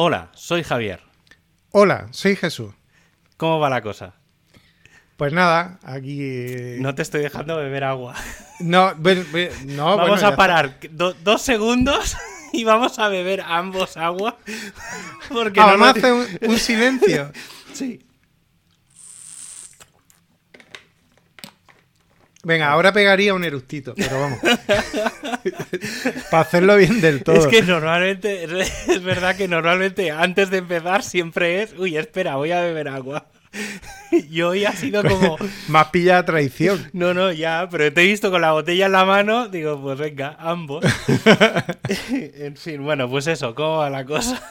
Hola, soy Javier. Hola, soy Jesús. ¿Cómo va la cosa? Pues nada, aquí. eh, No te estoy dejando beber agua. No, vamos bueno, a parar do- dos segundos y vamos a beber ambos agua. Porque. Ah, no vamos a lo- hacer un, un silencio. Sí. Venga, ahora pegaría un eructito, pero vamos. Para hacerlo bien del todo. Es que normalmente, es verdad que normalmente antes de empezar siempre es, uy, espera, voy a beber agua. Y hoy ha sido como, Más pilla traición. no, no, ya, pero te he visto con la botella en la mano, digo, pues venga, ambos. En fin, bueno, pues eso, ¿cómo va la cosa?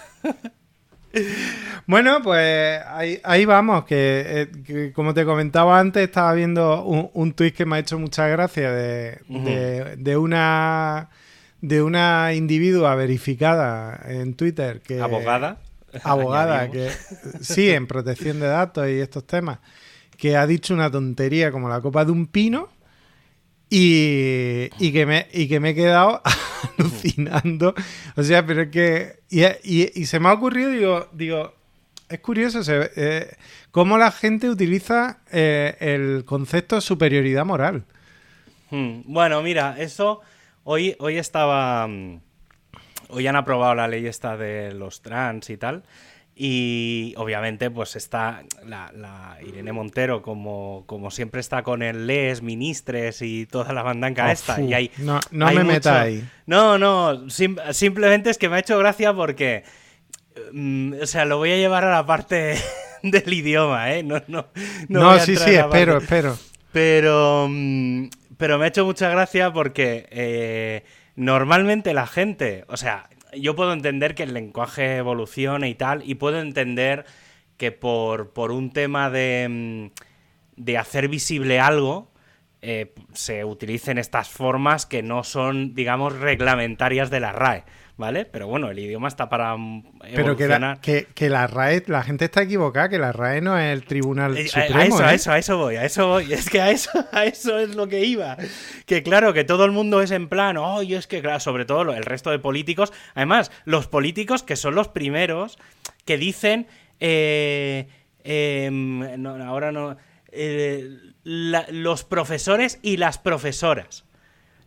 Bueno, pues ahí, ahí vamos, que, eh, que como te comentaba antes, estaba viendo un, un tuit que me ha hecho mucha gracia de, de- de una de una individua verificada en Twitter que ¿Abogada? abogada que sí en protección de datos y estos temas que ha dicho una tontería como la copa de un pino y, y que me y que me he quedado alucinando o sea pero es que y, y- se me ha ocurrido digo digo es curioso eh, cómo la gente utiliza eh, el concepto de superioridad moral Hmm, Bueno, mira, eso hoy, hoy estaba. mm, Hoy han aprobado la ley esta de los trans y tal. Y obviamente, pues está la, la Irene Montero, como, como siempre está con el Les, Ministres y toda la bandanca Oh, esta. Y hay, no no hay me mucho- metas ahí No, no, sim- simplemente es que me ha hecho gracia porque. mm, o sea, lo voy a llevar a la parte del idioma, ¿eh? No, no, no, no, sí sí espero parte- espero pero, mm, pero me ha hecho mucha gracia porque eh, normalmente la gente, o sea, yo puedo entender que el lenguaje evolucione y tal, y puedo entender que por, por un tema de, mm, de hacer visible algo, eh, se utilicen estas formas que no son, digamos, reglamentarias de la RAE, ¿vale? Pero bueno, el idioma está para mm, Pero que la, evolucionar. que, que la RAE, la gente está equivocada, que la RAE no es el Tribunal Eh, Supremo. a, eso, a ¿eh? eso, a eso voy, a eso voy. Es que a eso, a eso es lo que iba. Que claro, que todo el mundo es en plan, oh, y es que, claro, sobre todo el resto de políticos. Además, los políticos que son los primeros que dicen, eh, em, no, ahora no, eh, la- los profesores y las profesoras.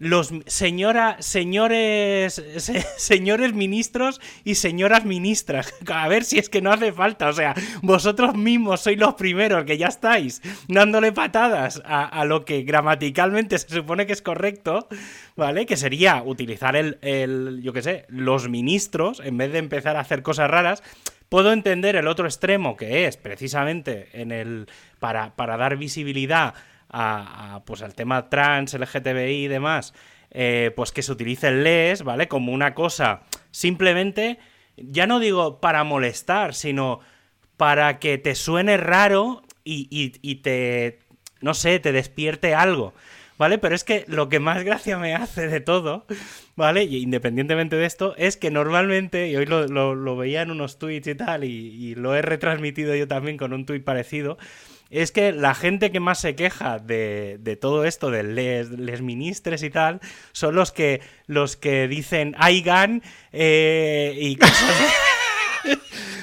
Los señora, señores, se- señores ministros y señoras ministras. A ver si es que no hace falta. O sea, vosotros mismos sois los primeros que ya estáis dándole patadas a, a lo que gramaticalmente se supone que es correcto, ¿vale? Que sería utilizar el, el yo qué sé, los ministros en vez de empezar a hacer cosas raras. Puedo entender el otro extremo que es precisamente en el para, para dar visibilidad a, pues al tema trans, LGTBI y demás, eh, pues que se utilice el les, ¿vale? Como una cosa simplemente, ya no digo para molestar, sino para que te suene raro y, y- te, no sé, te despierte algo, ¿vale? Pero es que lo que más gracia me hace de todo, ¿vale? Y independientemente de esto, es que normalmente, y hoy lo, lo- lo veía en unos tweets y tal, y, y lo he retransmitido yo también con un tweet parecido, es que la gente que más se queja de, de todo esto, de les, ministres y tal, son los que, los que dicen Aigan eh, y cosas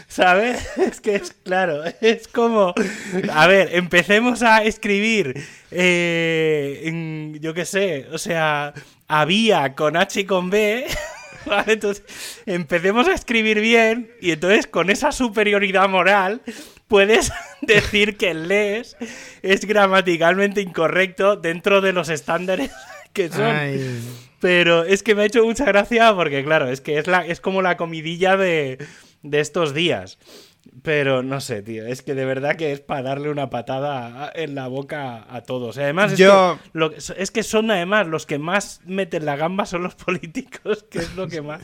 ¿Sabes? Es que es claro, es como, a ver, empecemos a escribir, eh, en- yo qué sé, o sea, había con H y con B, ¿vale? Entonces, empecemos a escribir bien y entonces con esa superioridad moral puedes decir que el les es gramaticalmente incorrecto dentro de los estándares que son. Ay. Pero es que me ha hecho mucha gracia porque, claro, es que es, la, es como la comidilla de, de estos días. Pero no sé, tío, es que de verdad que es para darle una patada en la boca a todos. Además, es, Yo- que, lo- es que son además los que más meten la gamba son los políticos, que es lo que más,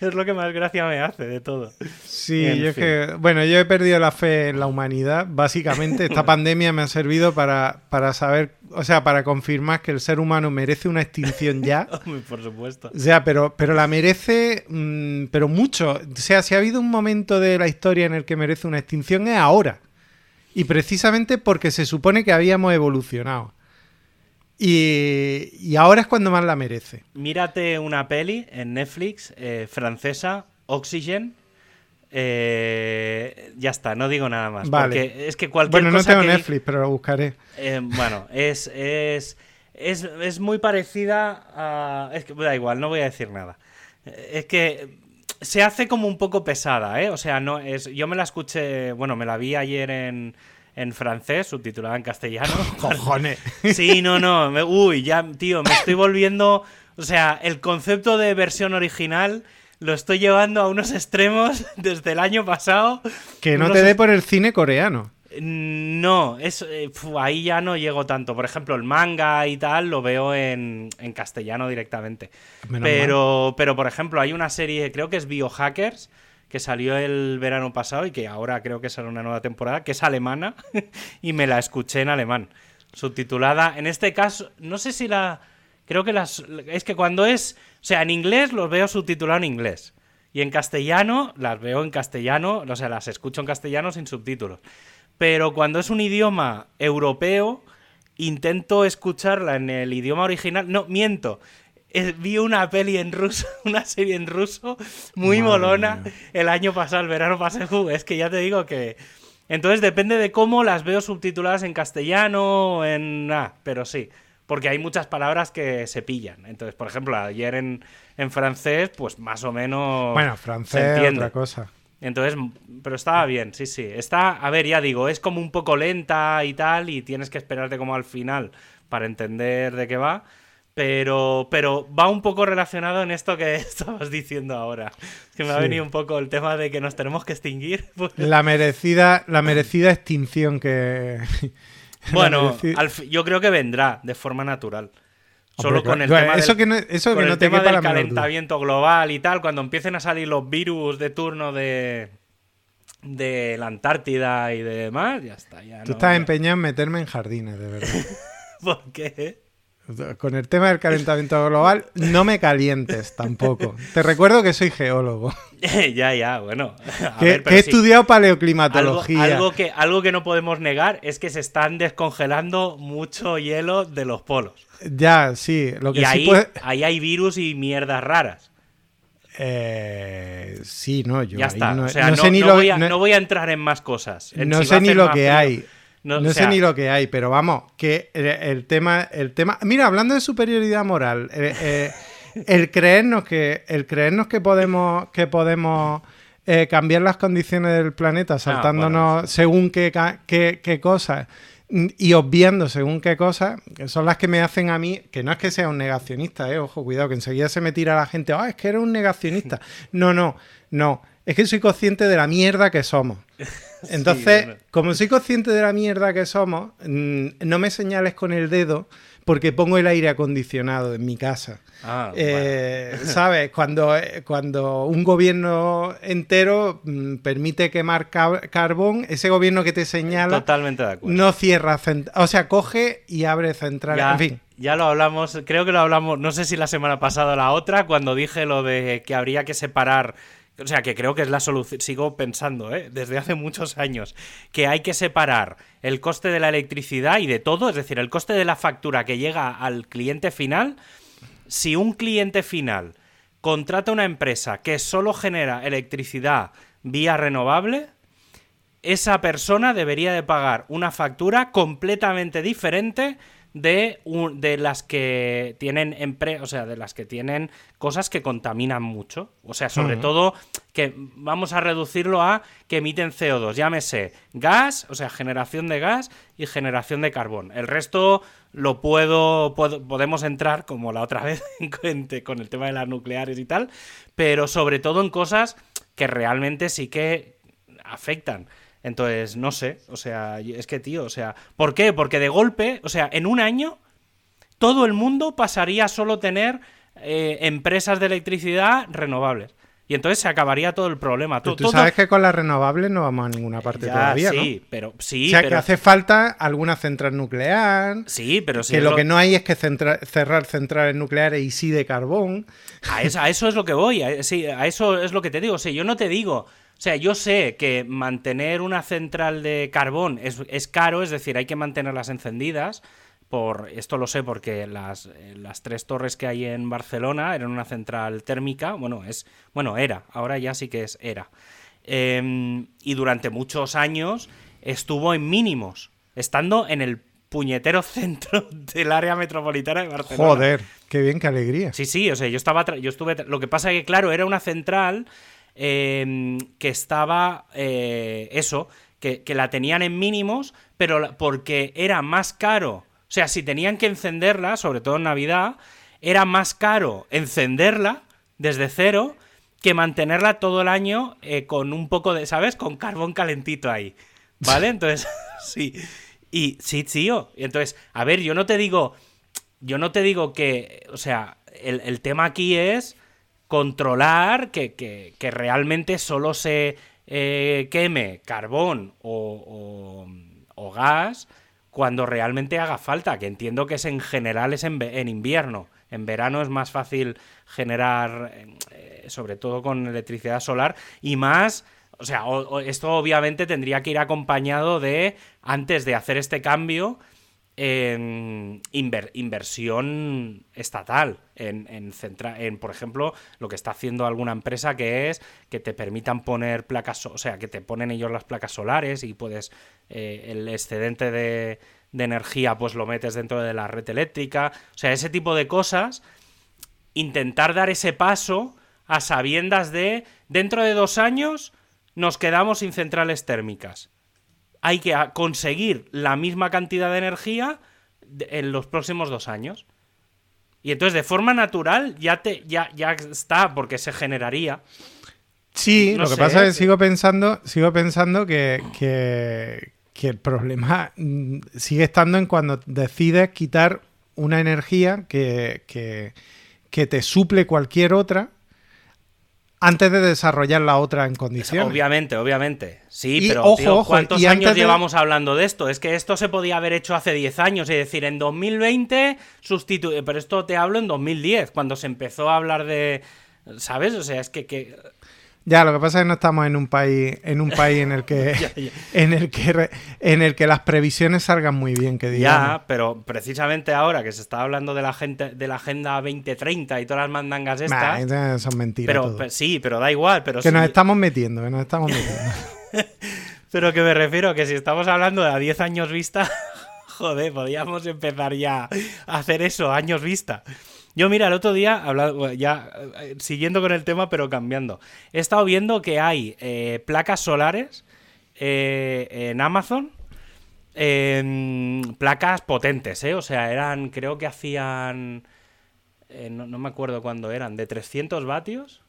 es lo que más gracia me hace de todo. Sí, En yo es que, bueno, yo he perdido la fe en la humanidad. Básicamente, esta pandemia me ha servido para, para saber, o sea, para confirmar que el ser humano merece una extinción ya. Por supuesto. O sea, pero, pero la merece, mm, pero mucho. O sea, si ha habido un momento de la historia en el que merece una extinción es ahora. Y precisamente porque se supone que habíamos evolucionado. Y, y ahora es cuando más la merece. Mírate una peli en Netflix eh, francesa, Oxygen, Eh, ya está, no digo nada más. Vale. Porque es que cualquier Bueno, no tengo que Netflix, pero lo buscaré. Eh, bueno, es, es, es, es muy parecida a... Es que da igual, no voy a decir nada. Es que se hace como un poco pesada, ¿eh? O sea, no es... Yo me la escuché, bueno, me la vi ayer en, en francés, subtitulada en castellano. Cojones. Sí, no, no. me- uy, ya, tío, me estoy volviendo. O sea, el concepto de versión original lo estoy llevando a unos extremos desde el año pasado. Que no Unos te dé por el cine coreano. No, es, eh, ahí ya no llego tanto. Por ejemplo, el manga y tal lo veo en, en castellano directamente. Menos Pero, pero, por ejemplo, hay una serie, creo que es Biohackers, que salió el verano pasado y que ahora creo que sale una nueva temporada, que es alemana, y me la escuché en alemán. Subtitulada, en este caso, no sé si la... Creo que las... Es que cuando es... O sea, en inglés los veo subtitulado en inglés. Y en castellano las veo en castellano, o sea, las escucho en castellano sin subtítulos. Pero cuando es un idioma europeo, intento escucharla en el idioma original. No, miento. Vi una peli en ruso, una serie en ruso muy Madre molona mía. el año pasado, el verano pasado. Es que ya te digo que. Entonces depende de cómo las veo subtituladas en castellano en. Ah, pero sí. Porque hay muchas palabras que se pillan. Entonces, por ejemplo, ayer en, en francés, pues más o menos. Bueno, se francés, entiende. otra cosa. Entonces, pero estaba bien, sí, sí. Está, a ver, ya digo, es como un poco lenta y tal, y tienes que esperarte como al final para entender de qué va. Pero, pero va un poco relacionado en esto que estabas diciendo ahora. Que me ha venido un poco el tema de que nos tenemos que extinguir. Pues, La merecida, la merecida extinción que. bueno, mereci- al fi- yo creo que vendrá de forma natural. Solo Hombre, con el claro, tema eso del- que no, eso que no te tema quepa del la menor duda. calentamiento global y tal, cuando empiecen a salir los virus de turno de, de la Antártida y de demás, ya está. Ya Tú no- estás ya- empeñado en meterme en jardines, de verdad. ¿Por qué? Con el tema del calentamiento global, no me calientes tampoco. Te recuerdo que soy geólogo, ya, ya, bueno. A que, ver, que pero he sí, estudiado paleoclimatología. algo que, algo que no podemos negar es que se están descongelando mucho hielo de los polos. Ya, sí, lo que Y sí ahí, puede... ahí hay virus y mierdas raras. Eh, sí, no, yo ya está. no, o sea, no no, sé ni lo voy a, no- voy a entrar en más cosas. En no si sé ni lo que frío. No, No, o sé ni lo que hay, pero vamos, que el, el tema, el tema. Mira, hablando de superioridad moral, eh, eh, el creernos que, el creernos que podemos, que podemos eh, cambiar las condiciones del planeta saltándonos Ah, bueno, según qué, qué, qué cosas y obviando según qué cosas, que son las que me hacen a mí, que no es que sea un negacionista, eh, ojo, cuidado, que enseguida se me tira la gente, ah, es que eres un negacionista. No, no, no. Es que soy consciente de la mierda que somos. Entonces, como soy consciente de la mierda que somos, mm, no me señales con el dedo porque pongo el aire acondicionado en mi casa. Ah, Eh, ¿Sabes? Cuando, eh, cuando un gobierno entero mm, permite quemar ca- carbón, ese gobierno que te señala Totalmente de acuerdo. no cierra, o sea, coge y abre centrales. En fin, ya lo hablamos, creo que lo hablamos, no sé si la semana pasada o la otra, cuando dije lo de que habría que separar, o sea, que creo que es la solución, sigo pensando, ¿eh? desde hace muchos años, que hay que separar el coste de la electricidad y de todo, es decir, el coste de la factura que llega al cliente final, si un cliente final contrata una empresa que solo genera electricidad vía renovable, esa persona debería de pagar una factura completamente diferente de, un- de las que tienen empre o sea, de las que tienen cosas que contaminan mucho. O sea, sobre todo que vamos a reducirlo a que emiten CO2, llámese gas, o sea, generación de gas y generación de carbón. El resto lo puedo, puedo- podemos entrar como la otra vez con el tema de las nucleares y tal, pero sobre todo en cosas que realmente sí que afectan. Entonces, no sé, o sea, es que, tío, o sea, ¿por qué? Porque de golpe, o sea, en un año, todo el mundo pasaría a solo tener eh, empresas de electricidad renovables. Y entonces se acabaría todo el problema. pero tú todo- sabes que con las renovables no vamos a ninguna parte Ya, todavía, ¿no? sí, pero sí, o sea, que hace falta alguna central nuclear. sí, pero sí que lo que no hay es que centra- cerrar centrales nucleares y sí de carbón. A eso, a eso es lo que voy, a, sí, a eso es lo que te digo. O sea, yo no te digo. O sea, yo sé que mantener una central de carbón es, es caro, es decir, hay que mantenerlas encendidas. Por, esto lo sé porque las, eh, las tres torres que hay en Barcelona eran una central térmica. Bueno, es. Bueno, era. Ahora ya sí que es era. em, y durante muchos años estuvo en mínimos, estando en el puñetero centro del área metropolitana de Barcelona. Joder, qué bien, qué alegría. Sí, sí, o sea, yo estaba, yo estuve, lo que pasa es que claro, era una central em, que estaba, eh, eso, que, que, la tenían en mínimos, pero porque era más caro, o sea, si tenían que encenderla, sobre todo en Navidad, era más caro encenderla desde cero que mantenerla todo el año eh, con un poco de, ¿sabes? Con carbón calentito ahí. ¿Vale? Entonces, sí. Y sí, tío. Entonces, a ver, yo no te digo. Yo no te digo que. O sea, el, el tema aquí es controlar que, que, que realmente solo se eh, queme carbón o, o, gas cuando realmente haga falta. Que entiendo que es en general es en, en invierno. En verano es más fácil generar, eh, sobre todo con electricidad solar, y más, o sea, esto obviamente tendría que ir acompañado de, antes de hacer este cambio, en inver, inversión estatal, en, en, en, por ejemplo, lo que está haciendo alguna empresa que es que te permitan poner placas, o sea, que te ponen ellos las placas solares y puedes, eh, el excedente de, de energía pues lo metes dentro de la red eléctrica, o sea, ese tipo de cosas, intentar dar ese paso a sabiendas de dentro de dos años nos quedamos sin centrales térmicas. Hay que conseguir la misma cantidad de energía en los próximos dos años. Y entonces de forma natural ya te ya, ya está, porque se generaría. Sí, no lo que pasa es que sigo pensando, sigo pensando que, que, que el problema mm, sigue estando en cuando decides quitar una energía que, que, que te suple cualquier otra antes de desarrollar la otra en condiciones. Obviamente, obviamente. Sí, y, pero ojo, tío, ojo, ¿cuántos años llevamos hablando de esto? Es que esto se podía haber hecho hace 10 años, es decir, en 2020 sustituye, pero esto te hablo en 2010, cuando se empezó a hablar de, ¿sabes? O sea, es que, que... Ya, lo que pasa es que no estamos en un país, en un país en el que, ya, ya. en el que, en el que las previsiones salgan muy bien, que digamos. Ya, pero precisamente ahora que se está hablando de la gente, de la agenda 2030 y todas las mandangas estas. Nah, son mentiras. Pero, pero, sí, pero da igual. Pero que sí. nos estamos metiendo, que nos estamos metiendo. pero que me refiero que si estamos hablando de a 10 años vista, joder, podríamos empezar ya a hacer eso, años vista. Yo, mira, el otro día, hablando, ya eh, siguiendo con el tema, pero cambiando, he estado viendo que hay eh, placas solares eh, en Amazon, placas potentes, ¿eh? O sea, eran, creo que hacían, no, no, me acuerdo cuándo eran, de 300 vatios.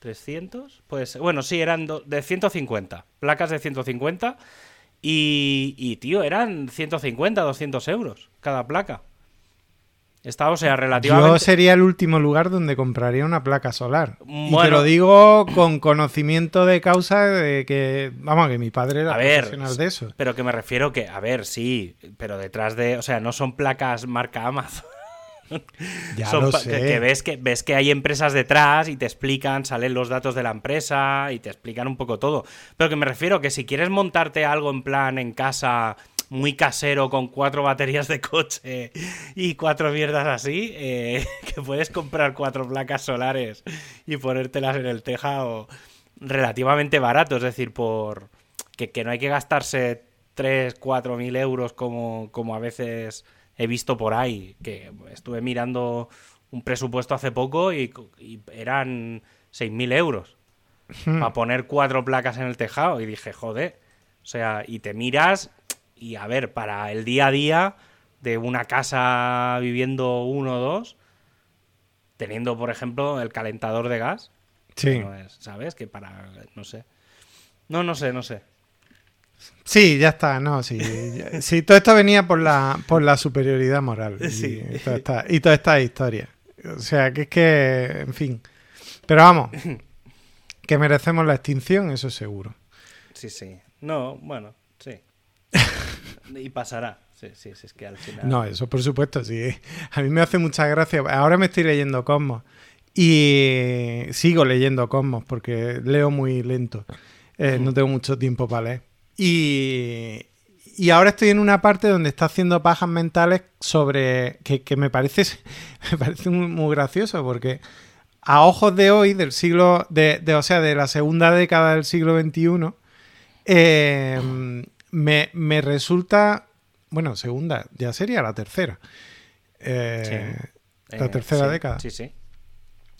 ¿300? Pues, bueno, sí, eran de 150, placas de 150. Y, y, tío, eran 150, 200 euros cada placa. Está, o sea, relativamente. Yo sería el último lugar donde compraría una placa solar. Bueno, y te lo digo con conocimiento de causa de que, vamos, que mi padre era a ver, profesional de eso. Pero que me refiero que, a ver, sí, pero detrás de, o sea, no son placas marca Amazon. ya son lo sé. Que ves, que ves que hay empresas detrás y te explican, salen los datos de la empresa y te explican un poco todo. Pero que me refiero que si quieres montarte algo en plan en casa muy casero con cuatro baterías de coche y cuatro mierdas así, eh, que puedes comprar cuatro placas solares y ponértelas en el tejado relativamente barato, es decir, por que, que no hay que gastarse 3, 4 mil euros como, como a veces he visto por ahí, que estuve mirando un presupuesto hace poco y, y eran 6 mil euros hmm. para poner cuatro placas en el tejado y dije, joder, o sea, y te miras y a ver, para el día a día de una casa viviendo uno o dos, teniendo, por ejemplo, el calentador de gas. Sí. No es, ¿Sabes? Que para. No sé. No, no sé, no sé. Sí, ya está, no, sí. sí, todo esto venía por la, por la superioridad moral. Sí. Y, toda esta, y toda esta historia. O sea, que es que, en fin. Pero vamos, que merecemos la extinción, eso seguro. Sí, sí. No, bueno, sí. y pasará. Sí, sí, sí, es que al final... No, eso por supuesto, sí. A mí me hace mucha gracia. Ahora me estoy leyendo Cosmos. Y sigo leyendo Cosmos porque leo muy lento. Eh, no tengo mucho tiempo para leer. Y, y ahora estoy en una parte donde está haciendo pajas mentales sobre. que, que me parece. Me parece muy, muy gracioso porque a ojos de hoy, del siglo, de, o sea, de la segunda década del siglo XXI, eh, me, resulta, bueno, segunda, ya sería la tercera. Eh, la tercera década. Sí, sí.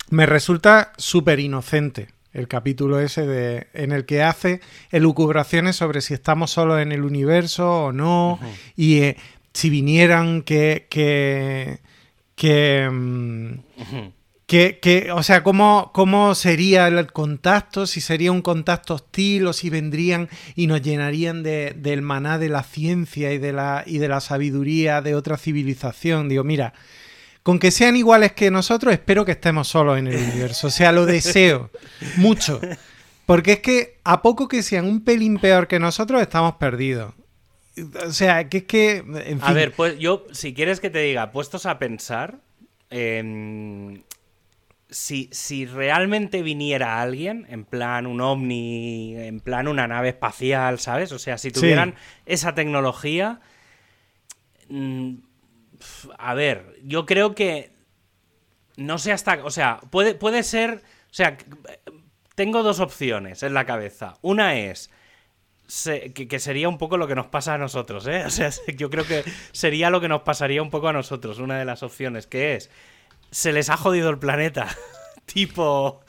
Me resulta súper inocente el capítulo ese de, en el que hace elucubraciones sobre si estamos solos en el universo o no, y eh, si vinieran que... que, que mm, que, o sea, ¿cómo, ¿cómo sería el contacto? Si sería un contacto hostil o si vendrían y nos llenarían de, del maná de la ciencia y de la, y de la sabiduría de otra civilización. Digo, mira, con que sean iguales que nosotros, espero que estemos solos en el universo. O sea, lo deseo mucho. Porque es que a poco que sean un pelín peor que nosotros, estamos perdidos. O sea, que es que... En fin. A ver, pues yo, si quieres que te diga, puestos a pensar, si, realmente viniera alguien, en plan un ovni, en plan una nave espacial, ¿sabes? O sea, si tuvieran esa tecnología... Mm, a ver, yo creo que... No sé hasta... O sea, puede, puede ser... O sea, tengo dos opciones en la cabeza. Una es... que, que, sería un poco lo que nos pasa a nosotros, ¿eh? O sea, yo creo que sería lo que nos pasaría un poco a nosotros, una de las opciones, que es se les ha jodido el planeta. tipo.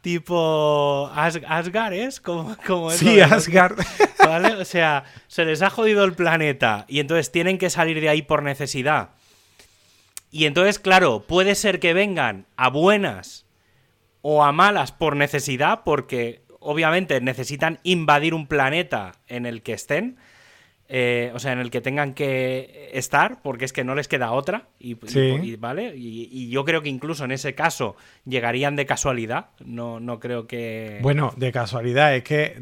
Tipo. Asgard, ¿es? Como, como sí, Asgard. ¿Vale? O sea, se les ha jodido el planeta y entonces tienen que salir de ahí por necesidad. Y entonces, claro, puede ser que vengan a buenas o a malas por necesidad, porque obviamente necesitan invadir un planeta en el que estén. Eh, o sea, en el que tengan que estar, porque es que no les queda otra, y, ¿vale? Y, yo creo que incluso en ese caso llegarían de casualidad, no, no creo que... Bueno, de casualidad, es que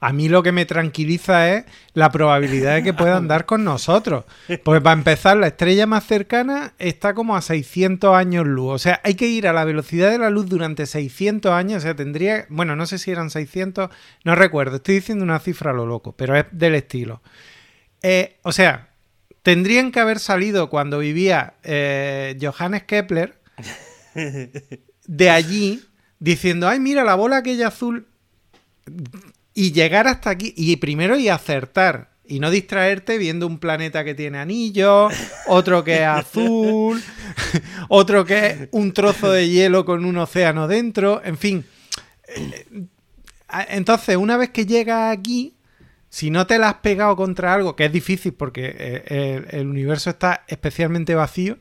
a mí lo que me tranquiliza es la probabilidad de que puedan dar con nosotros, porque para empezar, la estrella más cercana está como a 600 años luz, o sea, hay que ir a la velocidad de la luz durante 600 años, o sea, tendría, bueno, no sé si eran 600, no recuerdo, estoy diciendo una cifra a lo loco, pero es del estilo. Eh, o sea, tendrían que haber salido cuando vivía eh, Johannes Kepler de allí diciendo, ay, mira la bola aquella azul y llegar hasta aquí y primero y acertar y no distraerte viendo un planeta que tiene anillos, otro que es azul, otro que es un trozo de hielo con un océano dentro, en fin. Eh, entonces, una vez que llega aquí, si no te la has pegado contra algo, que es difícil porque eh, el, universo está especialmente vacío,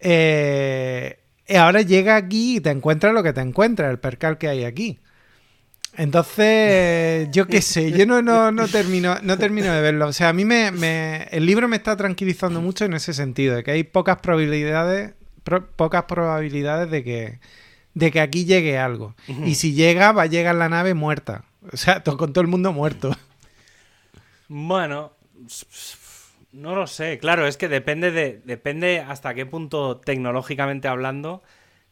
eh, ahora llega aquí y te encuentras lo que te encuentras, el percal que hay aquí. Entonces, yo qué sé, yo no, no, termino, no termino de verlo. O sea, a mí me, el libro me está tranquilizando mucho en ese sentido, de que hay pocas probabilidades, pocas probabilidades de que, de que aquí llegue algo. Y si llega, va a llegar la nave muerta. O sea, con todo el mundo muerto. Bueno, no lo sé. Claro, es que depende de depende hasta qué punto tecnológicamente hablando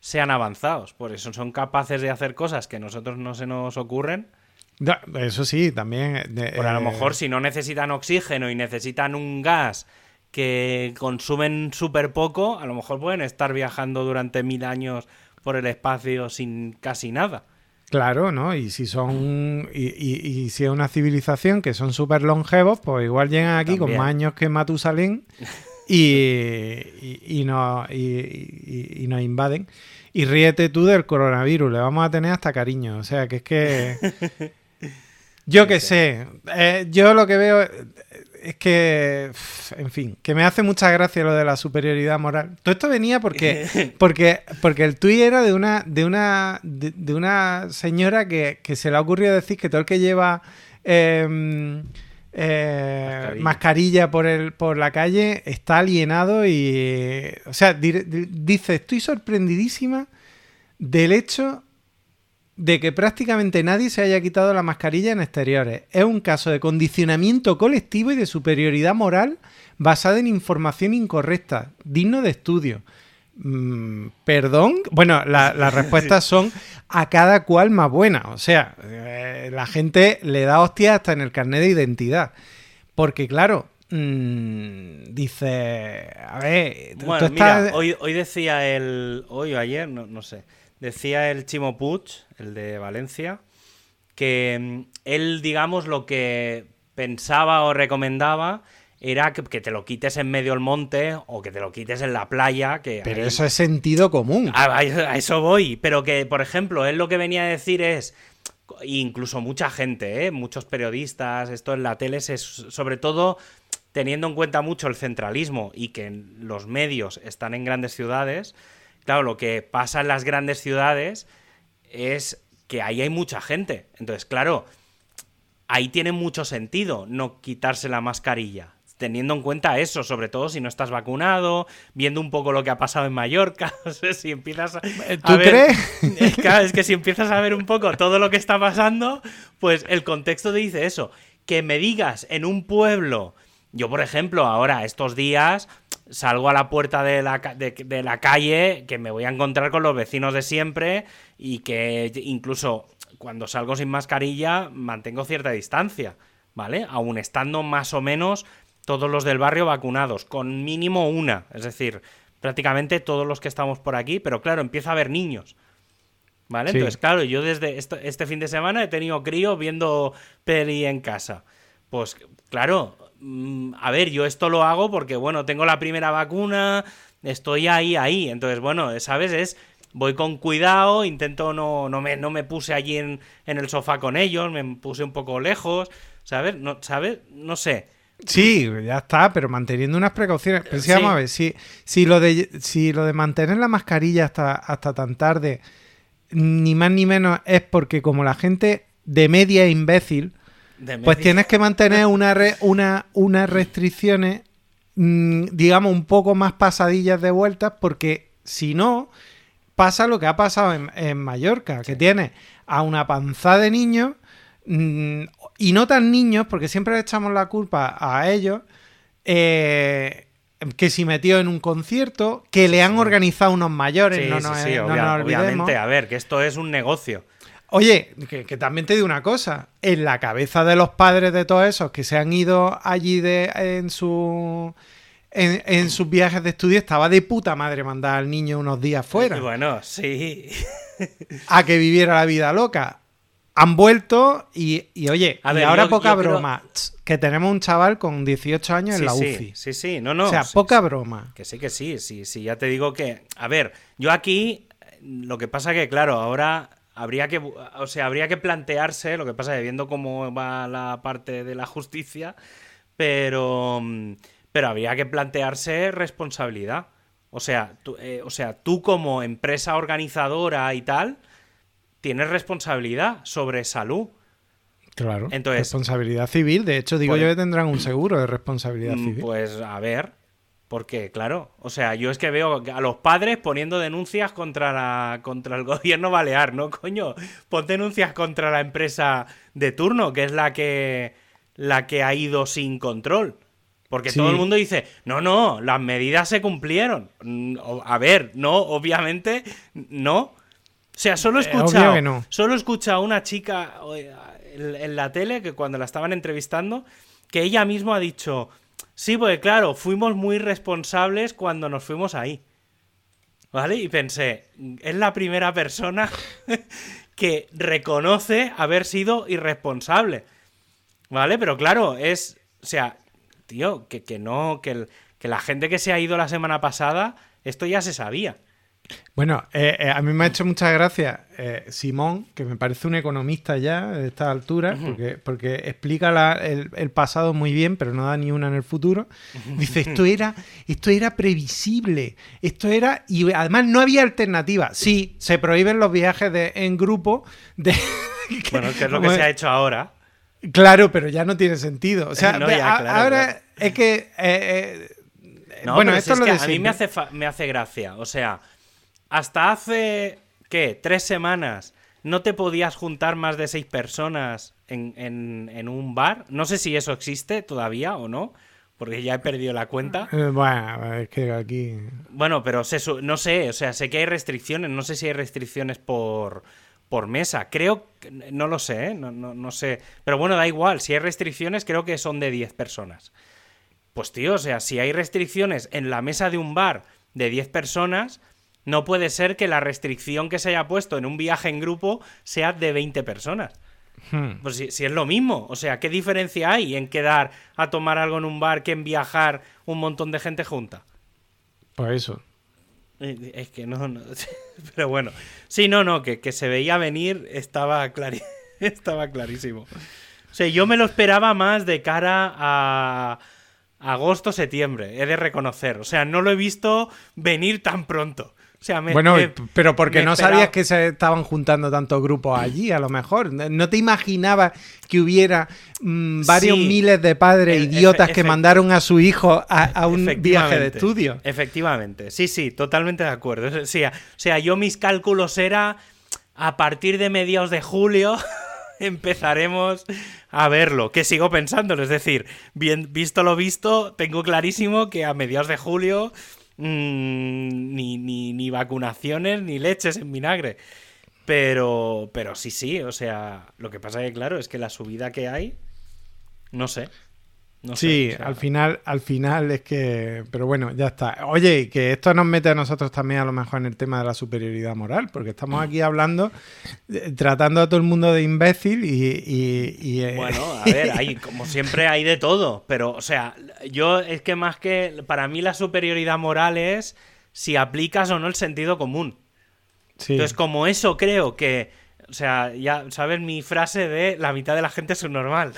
sean avanzados. Por eso son capaces de hacer cosas que a nosotros no se nos ocurren. eso sí, también. Eh, Por a lo eh, mejor si no necesitan oxígeno y necesitan un gas que consumen súper poco, a lo mejor pueden estar viajando durante mil años por el espacio sin casi nada. Claro, ¿no? Y si son. Y, si es una civilización que son súper longevos, pues igual llegan aquí con más años que Matusalén y, y, nos, y, nos invaden. Y ríete tú del coronavirus, le vamos a tener hasta cariño. O sea, que es que. Yo qué sé. Eh, yo lo que veo es que, en fin, que me hace mucha gracia lo de la superioridad moral. Todo esto venía porque, porque, porque el tuit era de una, de una, de, una señora que, se le ha ocurrido decir que todo el que lleva em, eh, mascarilla. por, el, por la calle está alienado y, o sea, dice, estoy sorprendidísima del hecho de que prácticamente nadie se haya quitado la mascarilla en exteriores. Es un caso de condicionamiento colectivo y de superioridad moral basada en información incorrecta, digno de estudio. Mm, ¿Perdón? Bueno, las respuestas son a cada cual más buena. O sea, eh, la gente le da hostia hasta en el carnet de identidad. Porque claro, mm, dice, a ver, bueno, mira, hoy, hoy decía el, hoy o ayer, no, no sé decía el Chimo Puig, el de Valencia, que mm, él, digamos, lo que pensaba o recomendaba era que, que te lo quites en medio del monte o que te lo quites en la playa. Que Pero ahí- eso es sentido común. a, a- a eso voy, pero que, por ejemplo, él lo que venía a decir es, incluso mucha gente, ¿eh? muchos periodistas, esto en la tele, es sobre todo teniendo en cuenta mucho el centralismo y que los medios están en grandes ciudades, claro, lo que pasa en las grandes ciudades es que ahí hay mucha gente. Entonces, claro, ahí tiene mucho sentido no quitarse la mascarilla. Teniendo en cuenta eso, sobre todo si no estás vacunado, viendo un poco lo que ha pasado en Mallorca, no sé si empiezas a. ¿Tú a ver- crees? Claro, es que si empiezas a ver un poco todo lo que está pasando, pues el contexto te dice eso. Que me digas en un pueblo, yo por ejemplo, ahora estos días salgo a la puerta de la, ca- de, de la calle, que me voy a encontrar con los vecinos de siempre y que incluso cuando salgo sin mascarilla mantengo cierta distancia, ¿vale? Aún estando más o menos todos los del barrio vacunados, con mínimo una, es decir, prácticamente todos los que estamos por aquí, pero claro, empieza a haber niños. ¿Vale? Sí. Entonces, claro, yo desde este fin de semana he tenido crío viendo peli en casa. Pues claro, a ver, yo esto lo hago porque, bueno, tengo la primera vacuna, estoy ahí, ahí. Entonces, bueno, ¿sabes? Es, voy con cuidado, intento no, no, me, no me puse allí en, en el sofá con ellos, me puse un poco lejos, ¿sabes? No, ¿sabes? No sé. Sí, ya está, pero manteniendo unas precauciones. Pero sí, Sí. vamos a ver, si, si, lo de, si lo de mantener la mascarilla hasta, hasta tan tarde, ni más ni menos es porque como la gente de media es imbécil, pues tienes que mantener una re- una, unas restricciones, mm, digamos, un poco más pasadillas de vueltas, porque si no, pasa lo que ha pasado en, en Mallorca, que tiene a una panza de niños, mm, y no tan niños, porque siempre le echamos la culpa a ellos, eh, que si metió en un concierto, que le han organizado unos mayores, Sí, no sí, nos, sí, no obvia- nos olvidemos. obviamente. A ver, que esto es un negocio. Oye, que, que también te digo una cosa. En la cabeza de los padres de todos esos que se han ido allí de, en su en, en sus viajes de estudio estaba de puta madre mandar al niño unos días fuera Y bueno, sí. a que viviera la vida loca. Han vuelto y, y oye, A y ver, ahora yo- poca yo broma, que tenemos un chaval con 18 años sí, en la sí, UCI. Sí, sí, no, no. o sea, sí, poca sí. broma. Que sí, que sí, sí, sí, ya te digo que... A ver, yo aquí, lo que pasa que, claro, ahora habría que, o sea, habría que plantearse, lo que pasa que viendo cómo va la parte de la justicia, pero, mm, pero habría que plantearse responsabilidad. O sea, tú, eh, o sea, tú como empresa organizadora y tal, tienes responsabilidad sobre salud. Claro. Entonces- responsabilidad civil. De hecho, digo Pues- yo que tendrán un seguro de responsabilidad Mm, civil. Pues a ver, porque claro, o sea, yo es que veo a los padres poniendo denuncias contra la contra el gobierno balear, ¿no? Coño, pon denuncias contra la empresa de turno, que es la que la que ha ido sin control. Porque Sí. todo el mundo dice, no, no, las medidas se cumplieron. Mm, A ver, no, obviamente, no. O sea, solo he Eh, escuchado, que no. solo he escuchado a una chica eh, en, en la tele que cuando la estaban entrevistando, que ella misma ha dicho, sí, porque claro, fuimos muy responsables cuando nos fuimos ahí. ¿Vale? Y pensé, es la primera persona que reconoce haber sido irresponsable. ¿Vale? Pero claro, es, o sea, tío, que, que no, que, el- que la gente que se ha ido la semana pasada, esto ya se sabía. Bueno, eh, eh, a mí me ha hecho mucha gracia eh, Simón, que me parece un economista ya de esta altura, porque, porque explica la- el, el pasado muy bien, pero no da ni una en el futuro. Dice, esto era, esto era previsible, esto era... Y además no había alternativa. Sí, se prohíben los viajes de, en grupo de... Bueno, que es lo que se ha hecho ahora. Claro, pero ya no tiene sentido. O sea, No, ve, ya, a- claro, ahora claro. es que... No, bueno, esto es lo que a mí me hace, me hace gracia. O sea, hasta hace, ¿qué? Tres semanas no te podías juntar más de seis personas en, en- en un bar. No sé si eso existe todavía o no, porque ya he perdido la cuenta. eh, bueno, es que aquí... Bueno, pero se su- no sé, o sea, sé que hay restricciones. No sé si hay restricciones por, por mesa. Creo, que- no lo sé, ¿eh? no, no, no sé. Pero bueno, da igual. Si hay restricciones, creo que son de 10 personas. Pues tío, o sea, si hay restricciones en la mesa de un bar de 10 personas, No puede ser que la restricción que se haya puesto en un viaje en grupo sea de 20 personas. Hmm. Pues si, si es lo mismo, o sea, ¿qué diferencia hay en quedar a tomar algo en un bar que en viajar un montón de gente junta? Pues eso. Eh, Es que no, no. Pero bueno. Sí, no, no, que, que se veía venir estaba, clari- estaba clarísimo. O sea, yo me lo esperaba más de cara a agosto, septiembre, he de reconocer. O sea, no lo he visto venir tan pronto. O sea, me, bueno, me- pero porque no esperaba- sabías que se estaban juntando tantos grupos allí, a lo mejor. No te imaginabas que hubiera mm, varios Sí. miles de padres El- idiotas efe- que mandaron a su hijo a, a un viaje de estudio. Efectivamente, sí, sí, totalmente de acuerdo. O sea, o sea, yo mis cálculos era a partir de mediados de julio empezaremos a verlo, que sigo pensándolo, es decir, bien, visto lo visto, tengo clarísimo que a mediados de julio mm, ni, ni, ni vacunaciones ni leches en vinagre. Pero, pero sí, sí, o sea, lo que pasa que claro es que la subida que hay, no sé. No sé, Sí, o sea, al final, al final es que. Pero bueno, ya está. Oye, y que esto nos mete a nosotros también a lo mejor en el tema de la superioridad moral, porque estamos aquí hablando, eh, tratando a todo el mundo de imbécil y. y- y, eh, Bueno, a ver, hay, como siempre hay de todo, pero, o sea, yo es que más que, para mí la superioridad moral es si aplicas o no el sentido común. sí. Entonces, como eso creo que, o sea, ya sabes mi frase de la mitad de la gente es normal.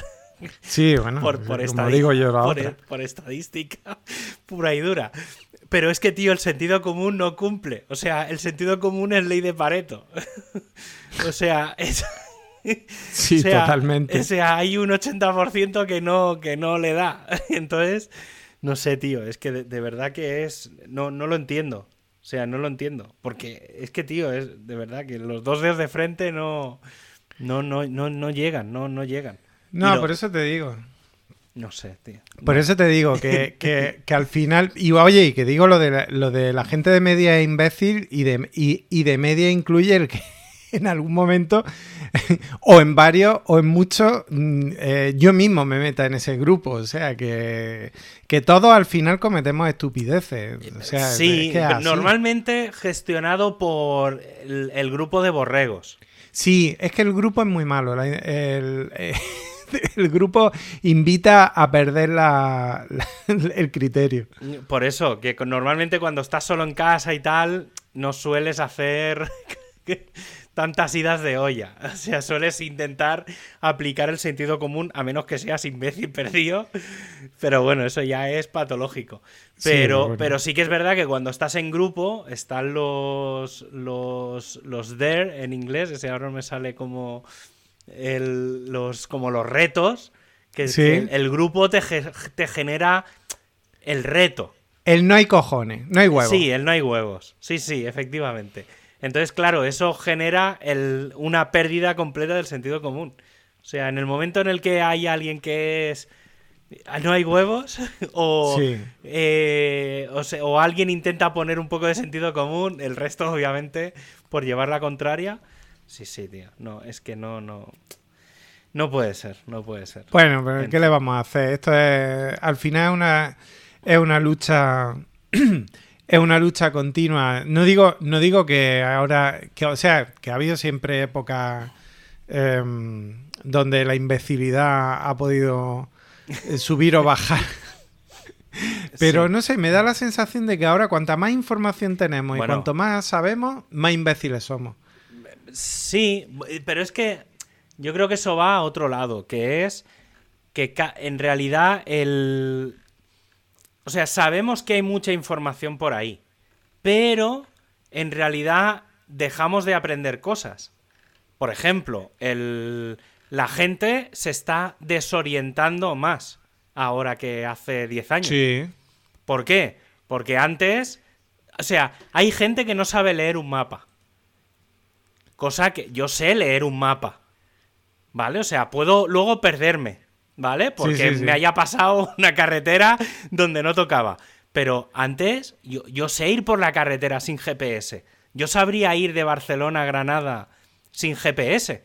Sí, bueno, por, por, como digo yo la por, otra. por estadística pura y dura. Pero es que, tío, el sentido común no cumple. O sea, el sentido común es ley de Pareto. o sea, es... Sí, o sea, totalmente. O sea, hay un 80% que no, que no le da. Entonces, no sé, tío, es que de, de verdad que es... No, no lo entiendo. O sea, no lo entiendo. Porque es que, tío, es de verdad que los dos dedos de frente no... No, no, no, no llegan, no, no llegan. No, lo- por eso te digo. No sé, tío. Por eso te digo que, que- que al final. Y oye, y que digo lo de la, lo de la gente de media es imbécil y de, y, y de media incluye el que en algún momento, o en varios, o en muchos, mm, eh, yo mismo me meta en ese grupo. O sea, que, que todos al final cometemos estupideces. O sea, sí, es que es pero así. normalmente gestionado por el, el grupo de borregos. Sí, es que el grupo es muy malo. la- el, eh, el grupo invita a perder la- la- el criterio. Por eso, que normalmente cuando estás solo en casa y tal, no sueles hacer tantas idas de olla. O sea, sueles intentar aplicar el sentido común, a menos que seas imbécil perdido. Pero bueno, eso ya es patológico. Sí, Pero, bueno. pero sí que es verdad que cuando estás en grupo, están los, los, los there en inglés, ese ahora me sale como, el, los, como los retos, que, Sí. que el, grupo te, te genera el reto. El no hay cojones, no hay huevos. Sí, el no hay huevos. Sí, sí, efectivamente. Entonces, claro, eso genera el- una pérdida completa del sentido común. O sea, en el momento en el que hay alguien que es "Ah, no hay huevos o, Sí. eh, o, se- o alguien intenta poner un poco de sentido común, el resto obviamente por llevar la contraria. Sí, sí, tío. No, es que no, no. No puede ser, no puede ser. Bueno, pero ¿qué le vamos a hacer? Esto es, al final es una, es una lucha, es una lucha continua. No digo, no digo que ahora, que, o sea, que ha habido siempre épocas em, donde la imbecilidad ha podido eh, subir o bajar. Pero Sí. no sé, me da la sensación de que ahora cuanta más información tenemos Bueno. y cuanto más sabemos, más imbéciles somos. Sí, pero es que yo creo que eso va a otro lado, que es que en realidad el... O sea, sabemos que hay mucha información por ahí, pero en realidad dejamos de aprender cosas. Por ejemplo, el... la gente se está desorientando más ahora que hace 10 años. Sí. ¿Por qué? Porque antes, o sea, hay gente que no sabe leer un mapa. Cosa que yo sé leer un mapa. ¿Vale? O sea, puedo luego perderme. ¿Vale? Porque sí, sí. me haya pasado una carretera donde no tocaba. Pero antes, yo, yo sé ir por la carretera sin GPS. Yo sabría ir de Barcelona a Granada sin GPS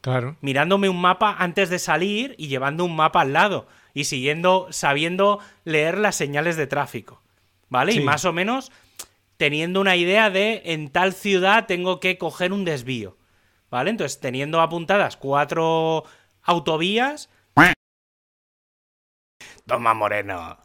Claro. mirándome un mapa antes de salir y llevando un mapa al lado y siguiendo, sabiendo leer las señales de tráfico. ¿Vale? Y más o menos teniendo una idea de en tal ciudad tengo que coger un desvío. ¿Vale? Entonces, teniendo apuntadas cuatro autovías. Toma, Moreno.